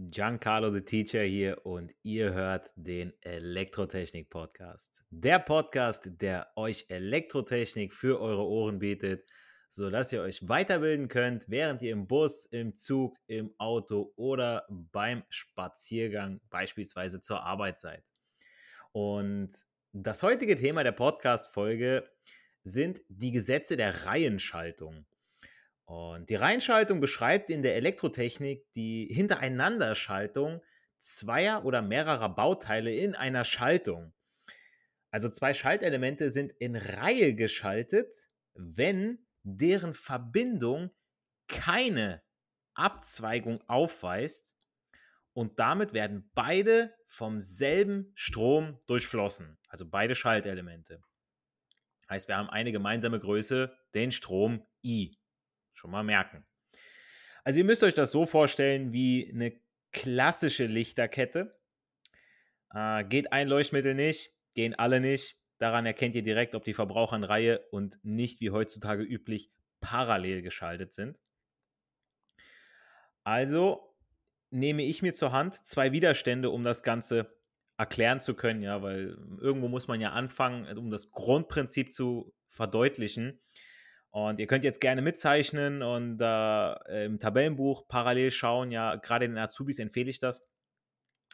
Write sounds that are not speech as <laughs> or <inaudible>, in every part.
Giancarlo the Teacher hier und ihr hört den Elektrotechnik Podcast. Der Podcast, der euch Elektrotechnik für eure Ohren bietet, sodass ihr euch weiterbilden könnt, während ihr im Bus, im Zug, im Auto oder beim Spaziergang beispielsweise zur Arbeit seid. Und das heutige Thema der Podcast-Folge sind die Gesetze der Reihenschaltung. Und die Reihenschaltung beschreibt in der Elektrotechnik die Hintereinanderschaltung zweier oder mehrerer Bauteile in einer Schaltung. Also zwei Schaltelemente sind in Reihe geschaltet, wenn deren Verbindung keine Abzweigung aufweist und damit werden beide vom selben Strom durchflossen, also beide Schaltelemente. Heißt, wir haben eine gemeinsame Größe, den Strom I. Schon mal merken. Also ihr müsst euch das so vorstellen wie eine klassische Lichterkette. Äh, geht ein Leuchtmittel nicht, gehen alle nicht. Daran erkennt ihr direkt, ob die Verbraucher in Reihe und nicht wie heutzutage üblich parallel geschaltet sind. Also nehme ich mir zur Hand zwei Widerstände, um das Ganze erklären zu können, ja, weil irgendwo muss man ja anfangen, um das Grundprinzip zu verdeutlichen. Und ihr könnt jetzt gerne mitzeichnen und äh, im Tabellenbuch parallel schauen. Ja, gerade den Azubis empfehle ich das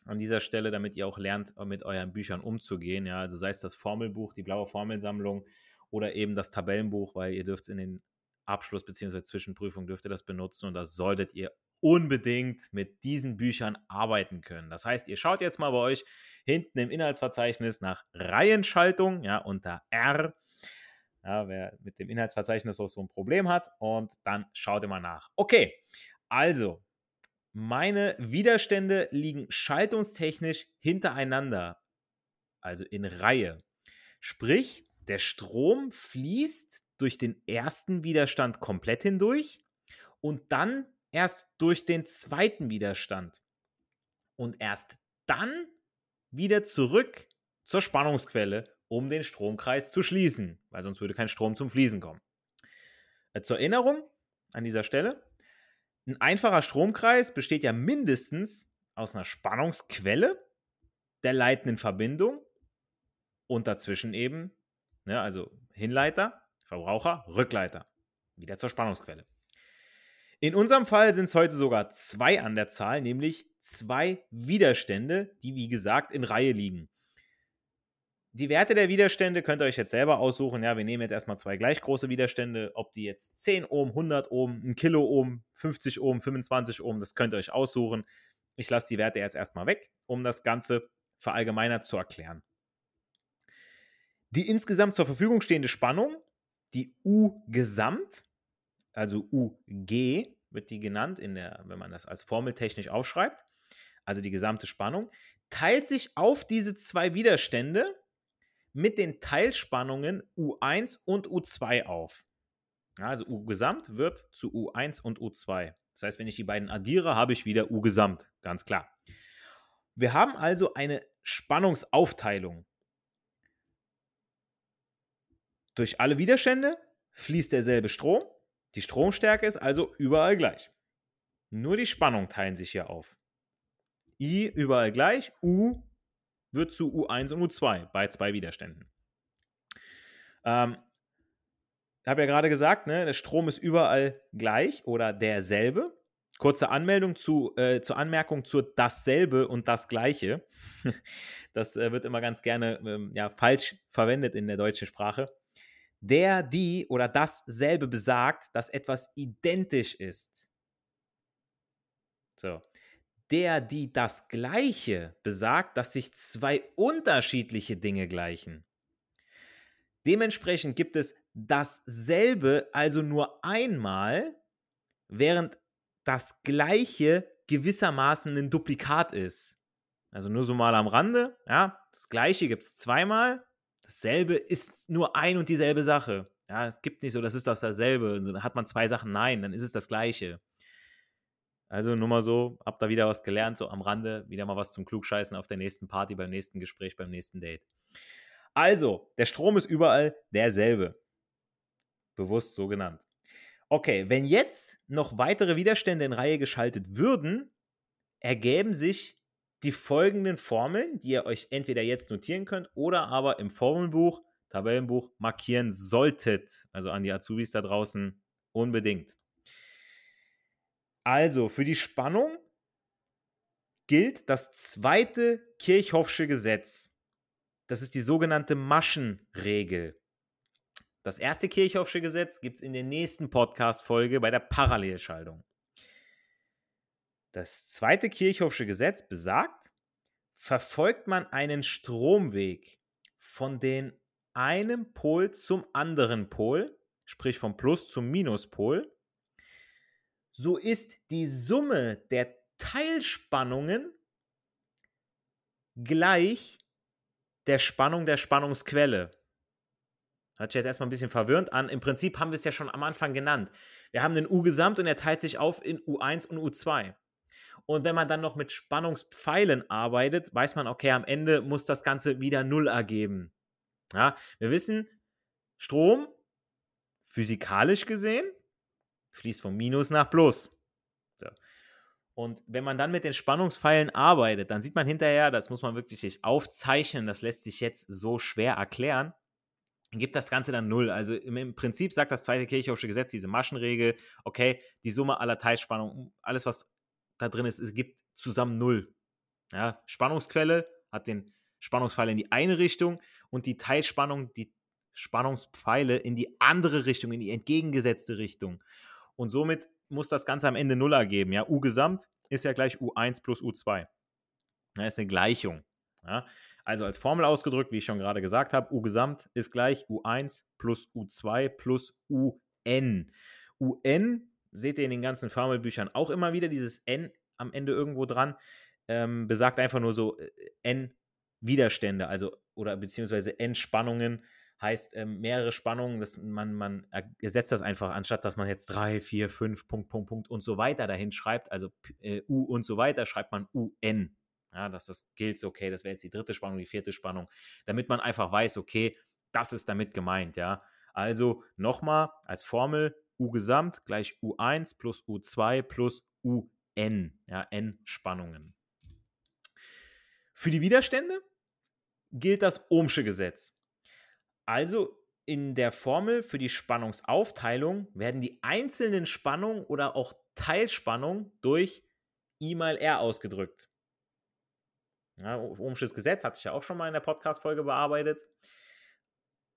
an dieser Stelle, damit ihr auch lernt, mit euren Büchern umzugehen. Ja, also sei es das Formelbuch, die blaue Formelsammlung oder eben das Tabellenbuch, weil ihr dürft es in den Abschluss- bzw. Zwischenprüfung dürft ihr das benutzen und das solltet ihr unbedingt mit diesen Büchern arbeiten können. Das heißt, ihr schaut jetzt mal bei euch hinten im Inhaltsverzeichnis nach Reihenschaltung, ja, unter R ja, wer mit dem Inhaltsverzeichnis auch so ein Problem hat. Und dann schaut immer nach. Okay, also meine Widerstände liegen schaltungstechnisch hintereinander, also in Reihe. Sprich, der Strom fließt durch den ersten Widerstand komplett hindurch und dann erst durch den zweiten Widerstand. Und erst dann wieder zurück zur Spannungsquelle um den Stromkreis zu schließen, weil sonst würde kein Strom zum Fließen kommen. Äh, zur Erinnerung an dieser Stelle, ein einfacher Stromkreis besteht ja mindestens aus einer Spannungsquelle, der leitenden Verbindung und dazwischen eben, ne, also Hinleiter, Verbraucher, Rückleiter. Wieder zur Spannungsquelle. In unserem Fall sind es heute sogar zwei an der Zahl, nämlich zwei Widerstände, die wie gesagt in Reihe liegen. Die Werte der Widerstände könnt ihr euch jetzt selber aussuchen. Ja, wir nehmen jetzt erstmal zwei gleich große Widerstände, ob die jetzt 10 Ohm, 100 Ohm, 1 Kilo Ohm, 50 Ohm, 25 Ohm, das könnt ihr euch aussuchen. Ich lasse die Werte jetzt erstmal weg, um das Ganze verallgemeinert zu erklären. Die insgesamt zur Verfügung stehende Spannung, die U-Gesamt, also UG wird die genannt, in der, wenn man das als formeltechnisch aufschreibt, also die gesamte Spannung, teilt sich auf diese zwei Widerstände mit den Teilspannungen U1 und U2 auf. Also U gesamt wird zu U1 und U2. Das heißt, wenn ich die beiden addiere, habe ich wieder U gesamt, ganz klar. Wir haben also eine Spannungsaufteilung. Durch alle Widerstände fließt derselbe Strom. Die Stromstärke ist also überall gleich. Nur die Spannung teilen sich hier auf. I überall gleich, U wird zu U1 und U2 bei zwei Widerständen. Ähm, ich habe ja gerade gesagt, ne, der Strom ist überall gleich oder derselbe. Kurze Anmeldung zu, äh, zur Anmerkung zu dasselbe und das gleiche. <laughs> Das äh, wird immer ganz gerne ähm, ja, falsch verwendet in der deutschen Sprache. der, die oder dasselbe besagt, dass etwas identisch ist. So. Der, die das Gleiche besagt, dass sich zwei unterschiedliche Dinge gleichen. Dementsprechend gibt es dasselbe also nur einmal, während das Gleiche gewissermaßen ein Duplikat ist. Also nur so mal am Rande, ja, das Gleiche gibt es zweimal, dasselbe ist nur ein und dieselbe Sache. Ja, es gibt nicht so, das ist das dasselbe. Hat man zwei Sachen, nein, dann ist es das Gleiche. Also nur mal so, habt da wieder was gelernt, so am Rande, wieder mal was zum Klugscheißen auf der nächsten Party, beim nächsten Gespräch, beim nächsten Date. Also, der Strom ist überall derselbe. Bewusst so genannt. Okay, wenn jetzt noch weitere Widerstände in Reihe geschaltet würden, ergäben sich die folgenden Formeln, die ihr euch entweder jetzt notieren könnt oder aber im Formelbuch, Tabellenbuch markieren solltet. Also an die Azubis da draußen unbedingt. Also für die Spannung gilt das zweite Kirchhoffsche Gesetz. Das ist die sogenannte Maschenregel. Das erste Kirchhoffsche Gesetz gibt es in der nächsten Podcast-Folge bei der Parallelschaltung. Das zweite Kirchhoffsche Gesetz besagt, verfolgt man einen Stromweg von den einem Pol zum anderen Pol, sprich vom Plus zum Minuspol, so ist die Summe der Teilspannungen gleich der Spannung der Spannungsquelle. Hört sich jetzt erstmal ein bisschen verwirrend an. Im Prinzip haben wir es ja schon am Anfang genannt. Wir haben den U-Gesamt und er teilt sich auf in U1 und U2. Und wenn man dann noch mit Spannungspfeilen arbeitet, weiß man, okay, am Ende muss das Ganze wieder Null ergeben. Ja, wir wissen, Strom, physikalisch gesehen, fließt vom Minus nach Plus. So. Und wenn man dann mit den Spannungspfeilen arbeitet, dann sieht man hinterher, das muss man wirklich aufzeichnen, das lässt sich jetzt so schwer erklären, gibt das Ganze dann null. Also im, im Prinzip sagt das zweite Kirchhoffsche Gesetz, diese Maschenregel, okay, die Summe aller Teilspannungen, alles, was da drin ist, es gibt zusammen null. Ja, Spannungsquelle hat den Spannungspfeil in die eine Richtung und die Teilspannung, die Spannungspfeile in die andere Richtung, in die entgegengesetzte Richtung. Und somit muss das Ganze am Ende Null ergeben. Ja, U gesamt ist ja gleich U1 plus U2. Das ist eine Gleichung. Ja, also als Formel ausgedrückt, wie ich schon gerade gesagt habe, U gesamt ist gleich U1 plus U2 plus UN. UN seht ihr in den ganzen Formelbüchern auch immer wieder, dieses N am Ende irgendwo dran, ähm, besagt einfach nur so äh, N Widerstände, also oder beziehungsweise N Spannungen heißt ähm, mehrere Spannungen, dass man, man ersetzt das einfach, anstatt dass man jetzt 3, 4, 5, Punkt, Punkt, Punkt und so weiter dahin schreibt, also äh, U und so weiter, schreibt man UN. Ja, dass das gilt, okay, das wäre jetzt die dritte Spannung, die vierte Spannung, damit man einfach weiß, okay, das ist damit gemeint, ja. Also nochmal als Formel U Gesamt gleich U1 plus U2 plus UN, ja, N Spannungen. Für die Widerstände gilt das Ohmsche Gesetz. Also in der Formel für die Spannungsaufteilung werden die einzelnen Spannungen oder auch Teilspannungen durch I mal R ausgedrückt. Ja, Ohmsches Gesetz hatte ich ja auch schon mal in der Podcast-Folge bearbeitet.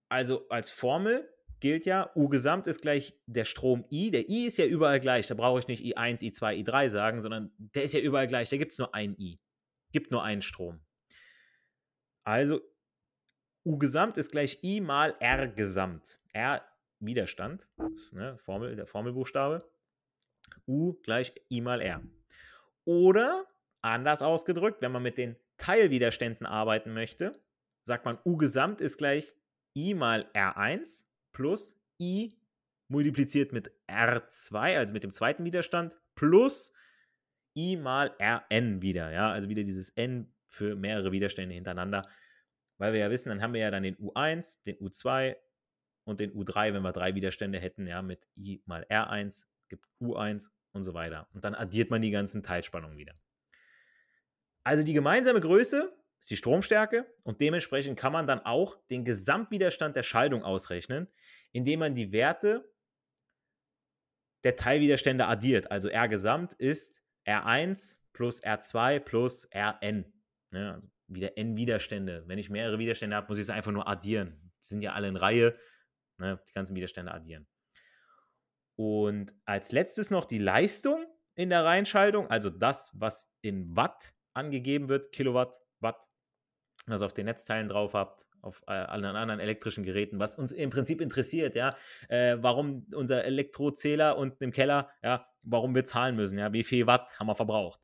Also als Formel gilt ja, U gesamt ist gleich der Strom I. Der I ist ja überall gleich. Da brauche ich nicht I1, I2, I3 sagen, sondern der ist ja überall gleich. Da gibt es nur ein I. Gibt nur einen Strom. Also U gesamt ist gleich I mal R gesamt. R Widerstand, ne, Formel, der Formelbuchstabe. U gleich I mal R. Oder anders ausgedrückt, wenn man mit den Teilwiderständen arbeiten möchte, sagt man U gesamt ist gleich I mal R1 plus I multipliziert mit R2, also mit dem zweiten Widerstand, plus I mal Rn wieder. Ja, also wieder dieses N für mehrere Widerstände hintereinander. Weil wir ja wissen, dann haben wir ja dann den U1, den U2 und den U3, wenn wir drei Widerstände hätten, ja, mit I mal R1 gibt U1 und so weiter. Und dann addiert man die ganzen Teilspannungen wieder. Also die gemeinsame Größe ist die Stromstärke und dementsprechend kann man dann auch den Gesamtwiderstand der Schaltung ausrechnen, indem man die Werte der Teilwiderstände addiert. Also R gesamt ist R1 plus R2 plus Rn. Ja, also wieder N Widerstände. Wenn ich mehrere Widerstände habe, muss ich es einfach nur addieren. Die sind ja alle in Reihe. Ne? Die ganzen Widerstände addieren. Und als letztes noch die Leistung in der Reihenschaltung, also das, was in Watt angegeben wird, Kilowatt, Watt, was auf den Netzteilen drauf habt, auf äh, allen anderen elektrischen Geräten, was uns im Prinzip interessiert, ja, äh, warum unser Elektrozähler unten im Keller, ja, warum wir zahlen müssen, ja, wie viel Watt haben wir verbraucht,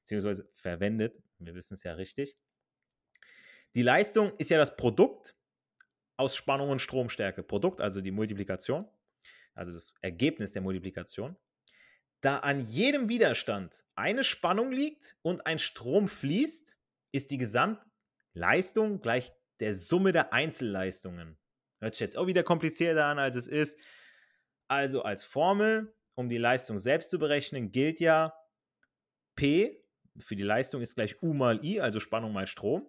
beziehungsweise verwendet, wir wissen es ja richtig. Die Leistung ist ja das Produkt aus Spannung und Stromstärke. Produkt, also die Multiplikation, also das Ergebnis der Multiplikation. Da an jedem Widerstand eine Spannung liegt und ein Strom fließt, ist die Gesamtleistung gleich der Summe der Einzelleistungen. Hört sich jetzt auch wieder komplizierter an, als es ist. Also als Formel, um die Leistung selbst zu berechnen, gilt ja P für die Leistung ist gleich U mal I, also Spannung mal Strom.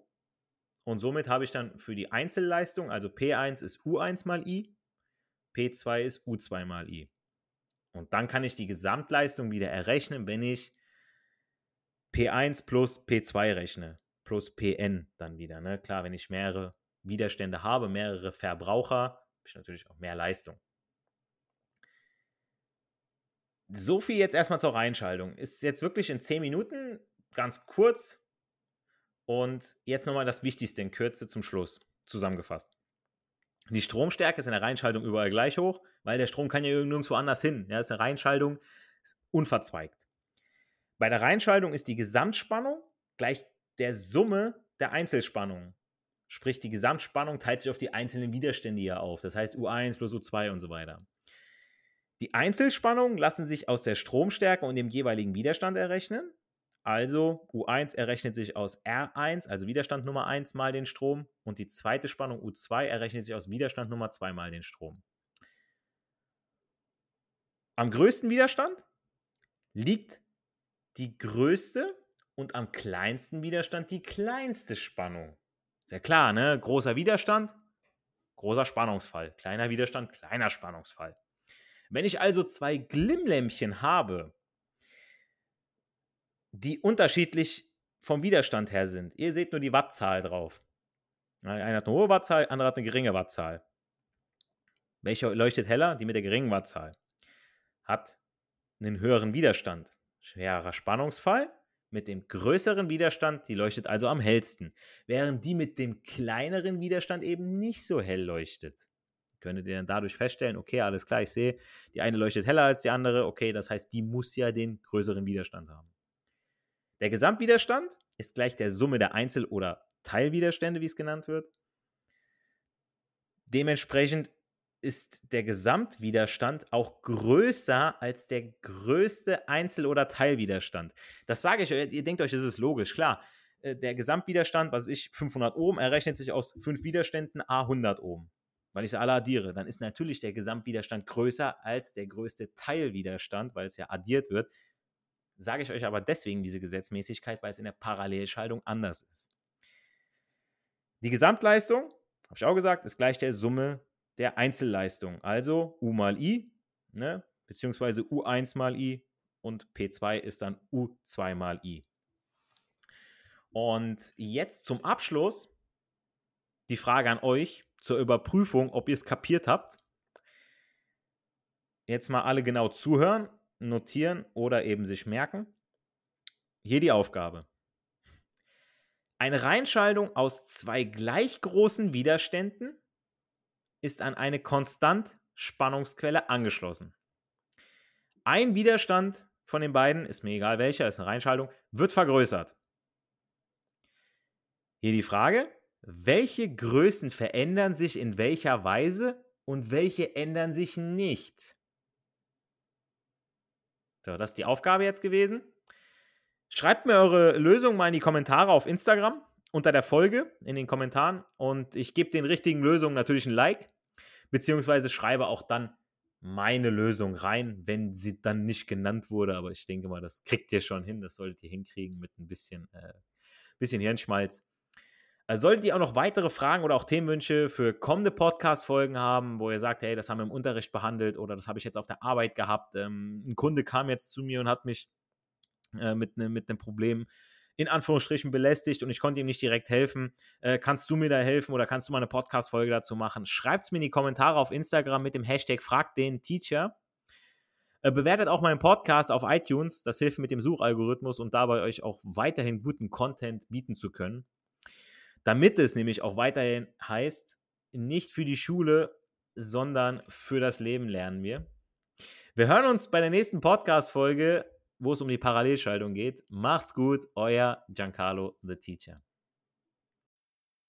Und somit habe ich dann für die Einzelleistung, also P1 ist U1 mal I, P2 ist U2 mal I. Und dann kann ich die Gesamtleistung wieder errechnen, wenn ich P1 plus P2 rechne, plus Pn dann wieder. Ne? Klar, wenn ich mehrere Widerstände habe, mehrere Verbraucher, habe ich natürlich auch mehr Leistung. So viel jetzt erstmal zur Reihenschaltung. Ist jetzt wirklich in 10 Minuten ganz kurz. Und jetzt nochmal das Wichtigste in Kürze zum Schluss zusammengefasst. Die Stromstärke ist in der Reihenschaltung überall gleich hoch, weil der Strom kann ja nirgendwo anders hin. Ja, ist eine Reihenschaltung, ist unverzweigt. Bei der Reihenschaltung ist die Gesamtspannung gleich der Summe der Einzelspannungen. Sprich, die Gesamtspannung teilt sich auf die einzelnen Widerstände hier auf. Das heißt U1 plus U2 und so weiter. Die Einzelspannungen lassen sich aus der Stromstärke und dem jeweiligen Widerstand errechnen. Also U1 errechnet sich aus R1, also Widerstand Nummer 1 mal den Strom und die zweite Spannung U2 errechnet sich aus Widerstand Nummer 2 mal den Strom. Am größten Widerstand liegt die größte und am kleinsten Widerstand die kleinste Spannung. Sehr klar, ne? Großer Widerstand, großer Spannungsfall. Kleiner Widerstand, kleiner Spannungsfall. Wenn ich also zwei Glimmlämpchen habe, die unterschiedlich vom Widerstand her sind. Ihr seht nur die Wattzahl drauf. Einer hat eine hohe Wattzahl, andere hat eine geringe Wattzahl. Welche leuchtet heller? Die mit der geringen Wattzahl. Hat einen höheren Widerstand. Schwerer Spannungsfall. Mit dem größeren Widerstand, die leuchtet also am hellsten. Während die mit dem kleineren Widerstand eben nicht so hell leuchtet. Könntet ihr dann dadurch feststellen, okay, alles klar, ich sehe, die eine leuchtet heller als die andere. Okay, das heißt, die muss ja den größeren Widerstand haben. Der Gesamtwiderstand ist gleich der Summe der Einzel- oder Teilwiderstände, wie es genannt wird. Dementsprechend ist der Gesamtwiderstand auch größer als der größte Einzel- oder Teilwiderstand. Das sage ich euch, ihr denkt euch, das ist logisch. Klar, äh, der Gesamtwiderstand, was ich 500 Ohm, errechnet sich aus fünf Widerständen A 100 Ohm. Weil ich sie alle addiere, dann ist natürlich der Gesamtwiderstand größer als der größte Teilwiderstand, weil es ja addiert wird. Sage ich euch aber deswegen diese Gesetzmäßigkeit, weil es in der Parallelschaltung anders ist. Die Gesamtleistung, habe ich auch gesagt, ist gleich der Summe der Einzelleistung. Also U mal I, ne, beziehungsweise U1 mal I und P2 ist dann U2 mal I. Und jetzt zum Abschluss die Frage an euch zur Überprüfung, ob ihr es kapiert habt. Jetzt mal alle genau zuhören notieren oder eben sich merken. Hier die Aufgabe. Eine Reihenschaltung aus zwei gleich großen Widerständen ist an eine Konstant-Spannungsquelle angeschlossen. Ein Widerstand von den beiden, ist mir egal welcher, ist eine Reihenschaltung, wird vergrößert. Hier die Frage, welche Größen verändern sich in welcher Weise und welche ändern sich nicht? So, das ist die Aufgabe jetzt gewesen. Schreibt mir eure Lösung mal in die Kommentare auf Instagram unter der Folge in den Kommentaren und ich gebe den richtigen Lösungen natürlich ein Like, beziehungsweise schreibe auch dann meine Lösung rein, wenn sie dann nicht genannt wurde. Aber ich denke mal, das kriegt ihr schon hin. Das solltet ihr hinkriegen mit ein bisschen, äh, bisschen Hirnschmalz. Äh, solltet ihr auch noch weitere Fragen oder auch Themenwünsche für kommende Podcast-Folgen haben, wo ihr sagt, hey, das haben wir im Unterricht behandelt oder das habe ich jetzt auf der Arbeit gehabt. Ähm, ein Kunde kam jetzt zu mir und hat mich äh, mit, ne, mit einem Problem in Anführungsstrichen belästigt und ich konnte ihm nicht direkt helfen. Äh, kannst du mir da helfen oder kannst du mal eine Podcast-Folge dazu machen? Schreibt es mir in die Kommentare auf Instagram mit dem Hashtag Frag den Teacher. Äh, bewertet auch meinen Podcast auf iTunes. Das hilft mit dem Suchalgorithmus und dabei euch auch weiterhin guten Content bieten zu können. Damit es nämlich auch weiterhin heißt, nicht für die Schule, sondern für das Leben lernen wir. Wir hören uns bei der nächsten Podcast-Folge wo es um die Parallelschaltung geht. Macht's gut, euer Giancarlo the Teacher.